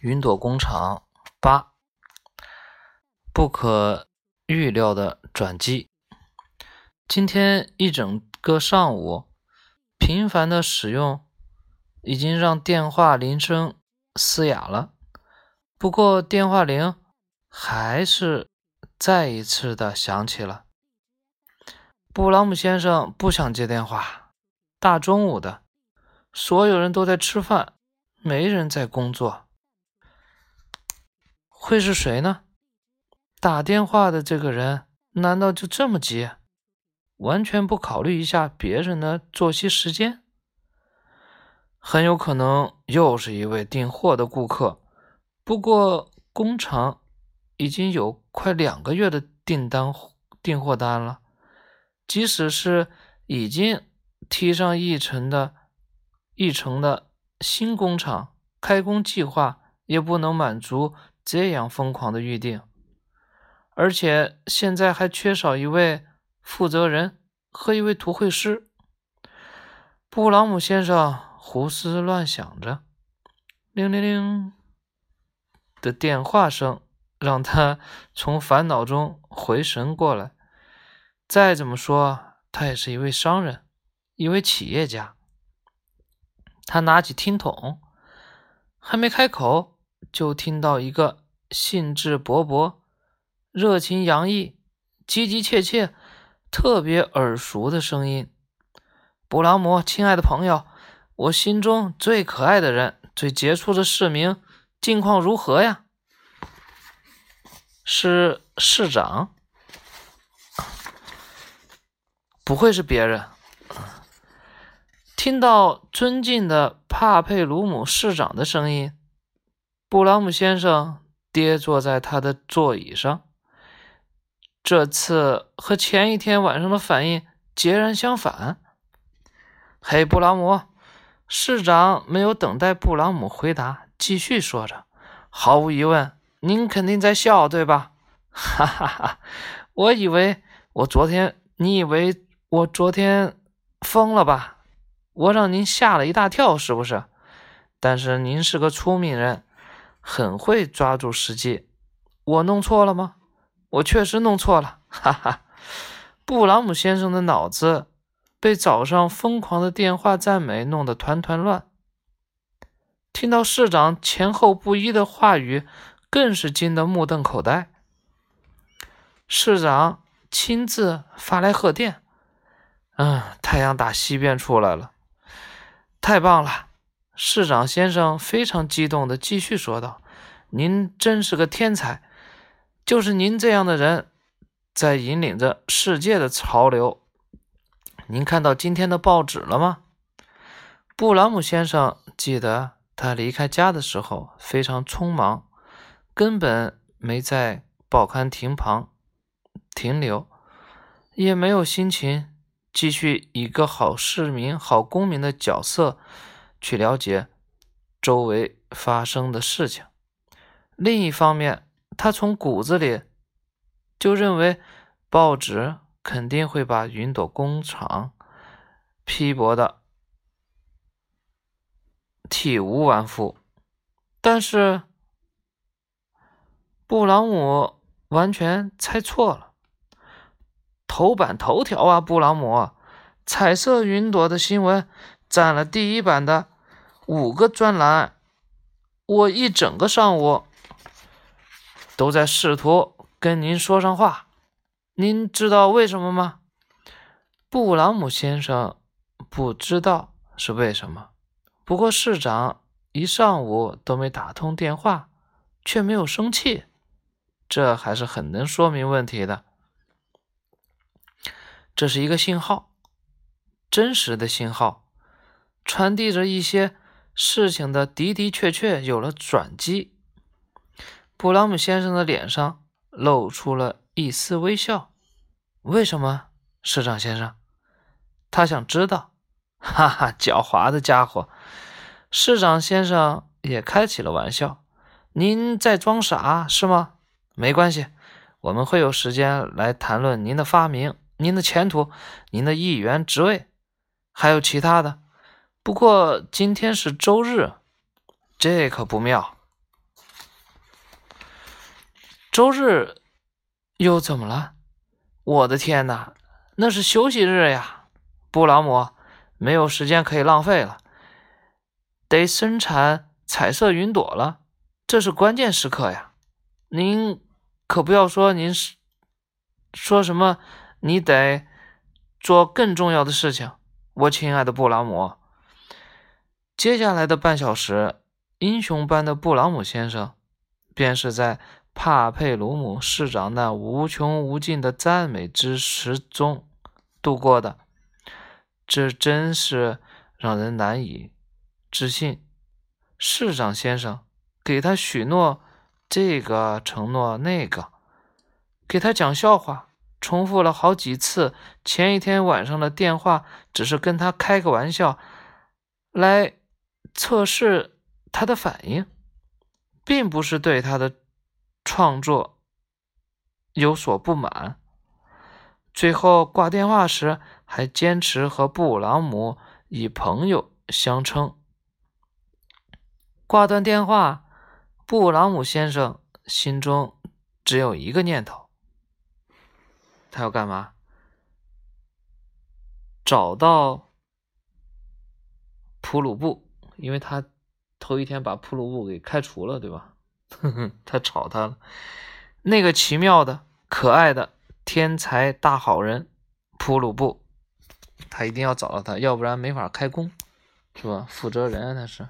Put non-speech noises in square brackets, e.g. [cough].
云朵工厂八不可预料的转机。今天一整个上午，频繁的使用已经让电话铃声嘶哑了。不过电话铃还是再一次的响起了。布朗姆先生不想接电话。大中午的，所有人都在吃饭，没人在工作。会是谁呢？打电话的这个人难道就这么急，完全不考虑一下别人的作息时间？很有可能又是一位订货的顾客。不过工厂已经有快两个月的订单订货单了，即使是已经提上议程的议程的新工厂开工计划，也不能满足。这样疯狂的预定，而且现在还缺少一位负责人和一位图绘师。布朗姆先生胡思乱想着，铃铃铃的电话声让他从烦恼中回神过来。再怎么说，他也是一位商人，一位企业家。他拿起听筒，还没开口。就听到一个兴致勃勃、热情洋溢、急急切切、特别耳熟的声音：“布朗姆，亲爱的朋友，我心中最可爱的人，最杰出的市民，近况如何呀？”是市长？不会是别人？听到尊敬的帕佩鲁姆市长的声音。布朗姆先生跌坐在他的座椅上，这次和前一天晚上的反应截然相反。嘿，布朗姆！市长没有等待布朗姆回答，继续说着：“毫无疑问，您肯定在笑，对吧？” [laughs] 哈哈哈！我以为我昨天，你以为我昨天疯了吧？我让您吓了一大跳，是不是？但是您是个聪明人。很会抓住时机，我弄错了吗？我确实弄错了，哈哈。布朗姆先生的脑子被早上疯狂的电话赞美弄得团团乱，听到市长前后不一的话语，更是惊得目瞪口呆。市长亲自发来贺电，嗯，太阳打西边出来了，太棒了。市长先生非常激动地继续说道：“您真是个天才，就是您这样的人，在引领着世界的潮流。您看到今天的报纸了吗？”布朗姆先生记得他离开家的时候非常匆忙，根本没在报刊亭旁停留，也没有心情继续一个好市民、好公民的角色。去了解周围发生的事情。另一方面，他从骨子里就认为报纸肯定会把云朵工厂批驳的体无完肤。但是布朗姆完全猜错了。头版头条啊，布朗姆！彩色云朵的新闻占了第一版的。五个专栏，我一整个上午都在试图跟您说上话。您知道为什么吗？布朗姆先生不知道是为什么。不过市长一上午都没打通电话，却没有生气，这还是很能说明问题的。这是一个信号，真实的信号，传递着一些。事情的的的确确有了转机。布朗姆先生的脸上露出了一丝微笑。为什么，市长先生？他想知道。哈哈，狡猾的家伙！市长先生也开起了玩笑。您在装傻是吗？没关系，我们会有时间来谈论您的发明、您的前途、您的议员职位，还有其他的。不过今天是周日，这可不妙。周日又怎么了？我的天哪，那是休息日呀！布朗姆，没有时间可以浪费了，得生产彩色云朵了，这是关键时刻呀！您可不要说您是说什么，你得做更重要的事情，我亲爱的布朗姆。接下来的半小时，英雄般的布朗姆先生便是在。帕佩鲁姆市长那无穷无尽的赞美之时中度过的，这真是让人难以置信。市长先生给他许诺这个承诺那个，给他讲笑话，重复了好几次。前一天晚上的电话只是跟他开个玩笑，来测试他的反应，并不是对他的。创作有所不满，最后挂电话时还坚持和布朗姆以朋友相称。挂断电话，布朗姆先生心中只有一个念头：他要干嘛？找到普鲁布，因为他头一天把普鲁布给开除了，对吧？哼哼，他吵他了。那个奇妙的、可爱的天才大好人普鲁布，他一定要找到他，要不然没法开工，是吧？负责人他是。